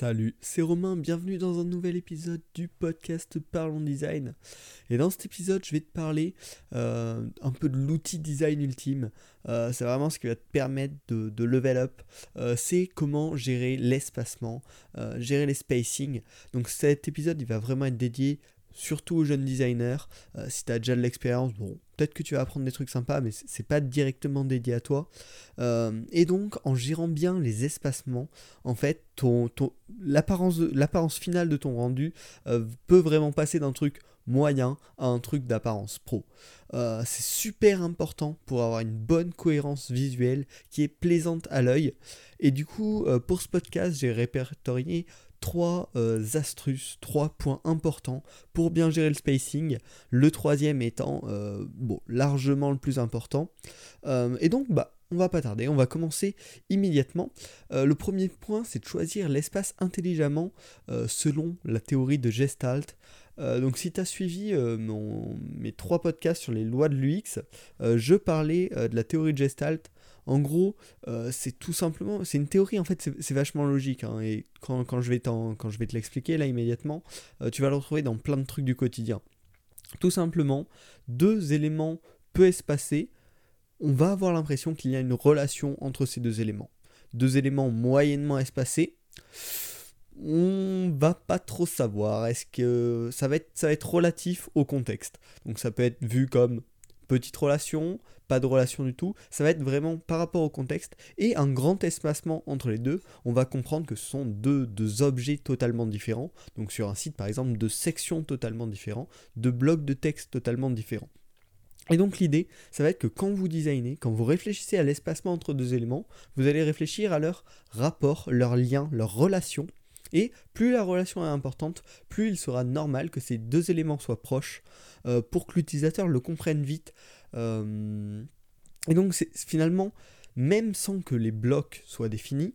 Salut, c'est Romain, bienvenue dans un nouvel épisode du podcast Parlons Design. Et dans cet épisode, je vais te parler euh, un peu de l'outil design ultime. Euh, c'est vraiment ce qui va te permettre de, level up. Euh, c'est comment gérer l'espacement, gérer les spacing. Donc cet épisode, il va vraiment être dédié surtout aux jeunes designers. si tu as déjà de l'expérience, bon, peut-être que tu vas apprendre des trucs sympas, mais c'est pas directement dédié à toi. Euh, et donc, en gérant bien les espacements, en fait, ton, l'apparence finale de ton rendu euh, peut vraiment passer d'un truc moyen à un truc d'apparence pro. Euh, c'est super important pour avoir une bonne cohérence visuelle qui est plaisante à l'œil. Et du coup, pour ce podcast, j'ai répertorié trois euh, astuces, trois points importants pour bien gérer le spacing. Le troisième étant euh, largement le plus important. Euh, et donc, bah, on va pas tarder, on va commencer immédiatement. le premier point, c'est de choisir l'espace intelligemment selon la théorie de Gestalt. donc si tu as suivi mes trois podcasts sur les lois de l'UX, je parlais de la théorie de Gestalt en gros, euh, c'est tout simplement, c'est une théorie en fait, c'est vachement logique. Hein, et quand, je vais te l'expliquer là immédiatement, euh, tu vas le retrouver dans plein de trucs du quotidien. Tout simplement, deux éléments peu espacés, on va avoir l'impression qu'il y a une relation entre ces deux éléments. Deux éléments moyennement espacés, on va pas trop savoir. Est-ce que ça va ça va être relatif au contexte. Donc ça peut être vu comme petite relation, pas de relation du tout, ça va être vraiment par rapport au contexte et un grand espacement entre les deux, on va comprendre que ce sont deux, deux objets totalement différents, donc sur un site par exemple de sections totalement différents, de blocs de texte totalement différents. Et donc l'idée, ça va être que quand vous designez, quand vous réfléchissez à l'espacement entre deux éléments, vous allez réfléchir à leur rapport, leur lien, leur relation et plus la relation est importante, plus il sera normal que ces deux éléments soient proches euh, pour que l'utilisateur le comprenne vite. Euh, et donc finalement, même sans que les blocs soient définis,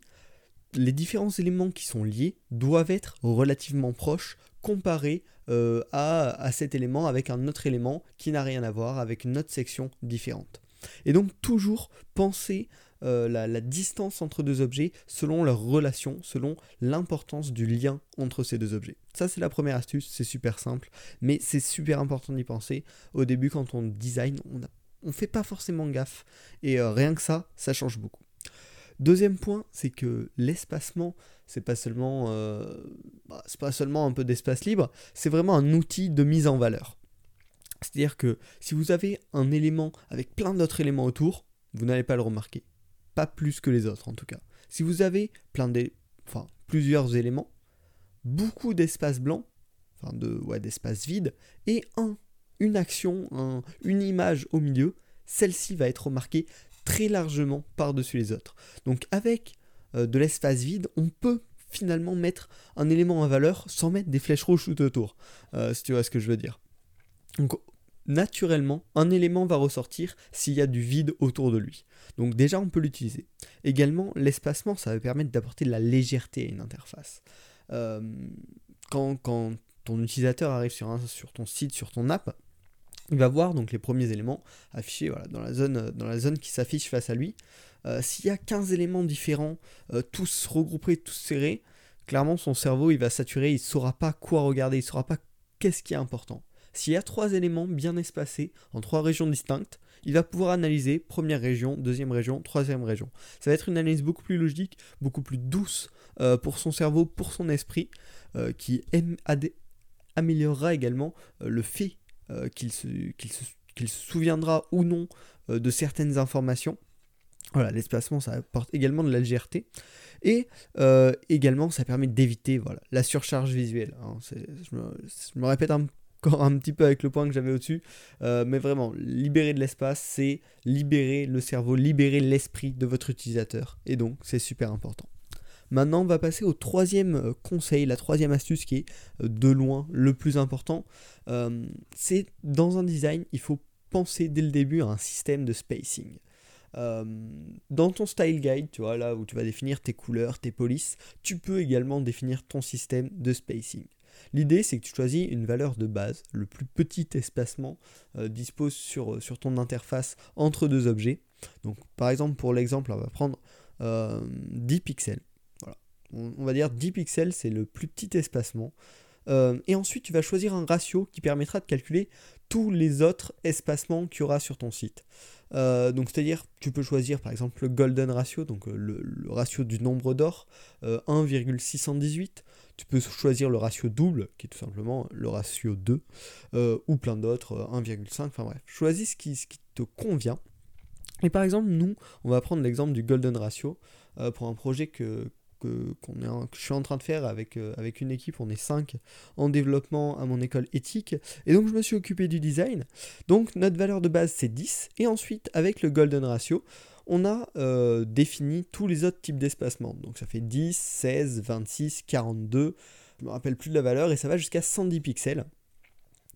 les différents éléments qui sont liés doivent être relativement proches comparés euh, à, à, cet élément avec un autre élément qui n'a rien à voir, avec une autre section différente. Et donc toujours penser euh, la, distance entre deux objets selon leur relation, selon l'importance du lien entre ces deux objets. Ça c'est la première astuce, c'est super simple, mais c'est super important d'y penser. Au début quand on design, on ne fait pas forcément gaffe, et euh, rien que ça, ça change beaucoup. Deuxième point, c'est que l'espacement, c'est pas seulement, euh, bah, c'est pas seulement un peu d'espace libre, c'est vraiment un outil de mise en valeur. C'est-à-dire que si vous avez un élément avec plein d'autres éléments autour, vous n'allez pas le remarquer pas plus que les autres en tout cas. Si vous avez plein de, enfin, plusieurs éléments, beaucoup d'espace blanc, enfin de, ouais, d'espace vide, et un, une action, une image au milieu, celle-ci va être remarquée très largement par-dessus les autres. Donc avec euh, de l'espace vide, on peut finalement mettre un élément en valeur sans mettre des flèches rouges tout autour, euh, si tu vois ce que je veux dire. Naturellement, un élément va ressortir s'il y a du vide autour de lui. Donc déjà, on peut l'utiliser. Également, l'espacement, ça va permettre d'apporter de la légèreté à une interface. Euh, quand, ton utilisateur arrive sur, ton site, sur ton app, il va voir donc les premiers éléments affichés dans, la zone, dans la zone qui s'affiche face à lui. Euh, s'il y a 15 éléments différents, euh, tous regroupés, tous serrés, clairement son cerveau il va saturer, il ne saura pas quoi regarder, il ne saura pas qu'est-ce qui est important. S'il y a trois éléments bien espacés en trois régions distinctes, il va pouvoir analyser première région, deuxième région, troisième région. Ça va être une analyse beaucoup plus logique, beaucoup plus douce euh, pour son cerveau, pour son esprit, euh, qui améliorera également euh, le fait qu'il se, souviendra ou non de certaines informations. Voilà, l'espacement, ça apporte également de la légèreté. Et également, ça permet d'éviter voilà, la surcharge visuelle. Hein. je, me, répète un encore un petit peu avec le point que j'avais au-dessus. Euh, mais vraiment, libérer de l'espace, c'est libérer le cerveau, libérer l'esprit de votre utilisateur. Et donc, c'est super important. Maintenant, on va passer au troisième euh, conseil, la troisième astuce qui est euh, de loin le plus important. c'est dans un design, il faut penser dès le début à un système de spacing. dans ton style guide, tu vois, là où tu vas définir tes couleurs, tes polices, tu peux également définir ton système de spacing. L'idée, c'est que tu choisis une valeur de base, le plus petit espacement euh, dispose sur, euh, sur ton interface entre deux objets. Donc, par exemple, pour l'exemple, on va prendre 10 euh, pixels. Voilà. on, va dire 10 pixels, c'est le plus petit espacement. Euh, et ensuite, tu vas choisir un ratio qui permettra de calculer tous les autres espacements qu'il y aura sur ton site. Euh, donc c'est-à-dire, tu peux choisir par exemple le golden ratio, donc euh, le, ratio du nombre d'or, 1,618. Tu peux choisir le ratio double, qui est tout simplement le ratio 2, ou plein d'autres, 1,5, enfin bref. Choisis ce qui, ce qui te convient. Et par exemple, nous, on va prendre l'exemple du golden ratio pour un projet que, que, je suis en train de faire avec, euh, une équipe, on est 5 en développement à mon école éthique, et donc je me suis occupé du design. Donc notre valeur de base c'est 10, et ensuite avec le golden ratio, on a euh, défini tous les autres types d'espacement. Donc ça fait 10, 16, 26, 42, je me rappelle plus de la valeur, et ça va jusqu'à 110 pixels.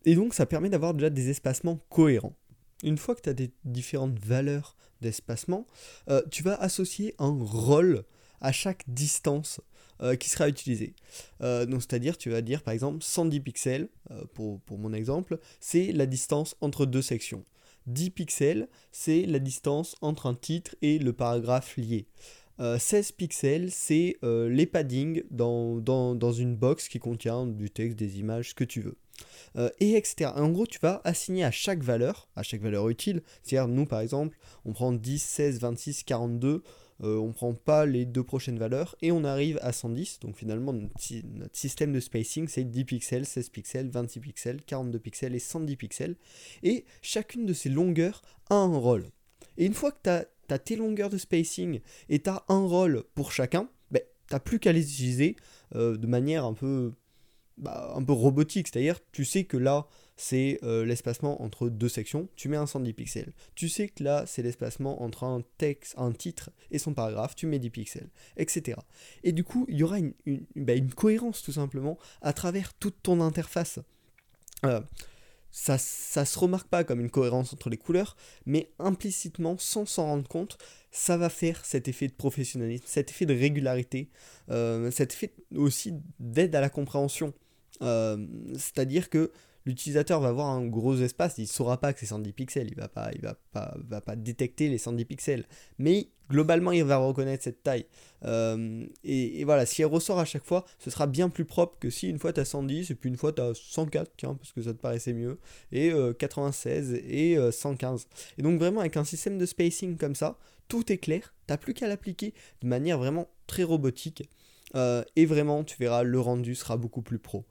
Et donc ça permet d'avoir déjà des espacements cohérents. Une fois que tu as des différentes valeurs d'espacement, euh, tu vas associer un rôle à chaque distance euh, qui sera utilisée. Euh, donc c'est-à-dire tu vas dire par exemple 110 pixels, euh, pour, pour, mon exemple, c'est la distance entre deux sections. 10 pixels, c'est la distance entre un titre et le paragraphe lié. 16 pixels, c'est les paddings dans, dans, dans, une box qui contient du texte, des images, ce que tu veux. et etc. En gros, tu vas assigner à chaque valeur, à chaque valeur utile, c'est-à-dire nous par exemple, on prend 10, 16, 26, 42, euh, on prend pas les deux prochaines valeurs et on arrive à 110. Donc finalement, notre, système de spacing, c'est 10 pixels, 16 pixels, 26 pixels, 42 pixels et 110 pixels. Et chacune de ces longueurs a un rôle. Et une fois que tu as, tes longueurs de spacing et tu as un rôle pour chacun, ben, tu n'as plus qu'à les utiliser euh, de manière un peu, bah, un peu robotique. C'est-à-dire, tu sais que là, c'est euh, l'espacement entre deux sections, tu mets un 110 pixels. Tu sais que là, c'est l'espacement entre un texte, un titre et son paragraphe, tu mets 10 pixels, etc. Et du coup, il y aura une, bah, cohérence tout simplement à travers toute ton interface. Euh, ça, ça se remarque pas comme une cohérence entre les couleurs, mais implicitement, sans s'en rendre compte, ça va faire cet effet de professionnalisme, cet effet de régularité, euh, cet effet aussi d'aide à la compréhension. C'est-à-dire que l'utilisateur va avoir un gros espace, il ne saura pas que c'est 110 pixels, il va pas, il va pas, va pas détecter les 110 pixels. Mais globalement, il va reconnaître cette taille. Euh, et, voilà, si elle ressort à chaque fois, ce sera bien plus propre que si une fois tu as 110 et puis une fois tu as 104, tiens, parce que ça te paraissait mieux, et 96 euh, et 115. Euh, et donc vraiment, avec un système de spacing comme ça, tout est clair, t'as plus qu'à l'appliquer de manière vraiment très robotique. et vraiment, tu verras, le rendu sera beaucoup plus pro.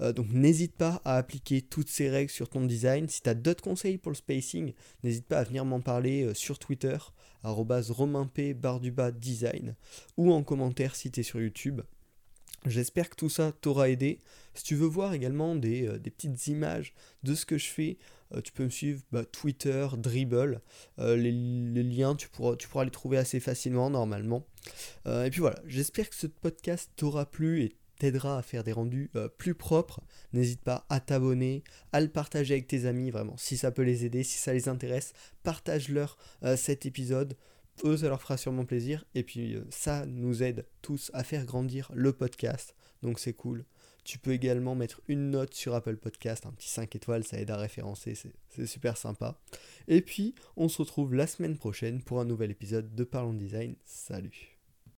Euh, donc n'hésite pas à appliquer toutes ces règles sur ton design. Si tu as d'autres conseils pour le spacing, n'hésite pas à venir m'en parler euh, sur Twitter, romainp design, ou en commentaire si tu es sur YouTube. J'espère que tout ça t'aura aidé. Si tu veux voir également des, euh, petites images de ce que je fais, tu peux me suivre bah, Twitter, Dribble. Les, liens, tu pourras, les trouver assez facilement normalement. et puis voilà, j'espère que ce podcast t'aura plu t'aidera à faire des rendus euh, plus propres. N'hésite pas à t'abonner, à le partager avec tes amis, vraiment. Si ça peut les aider, si ça les intéresse, partage-leur euh, cet épisode. Eux, ça leur fera sûrement plaisir. Et puis, euh, ça nous aide tous à faire grandir le podcast. Donc, c'est cool. Tu peux également mettre une note sur Apple Podcast, un petit 5 étoiles, ça aide à référencer, c'est super sympa. Et puis, on se retrouve la semaine prochaine pour un nouvel épisode de Parlons Design. Salut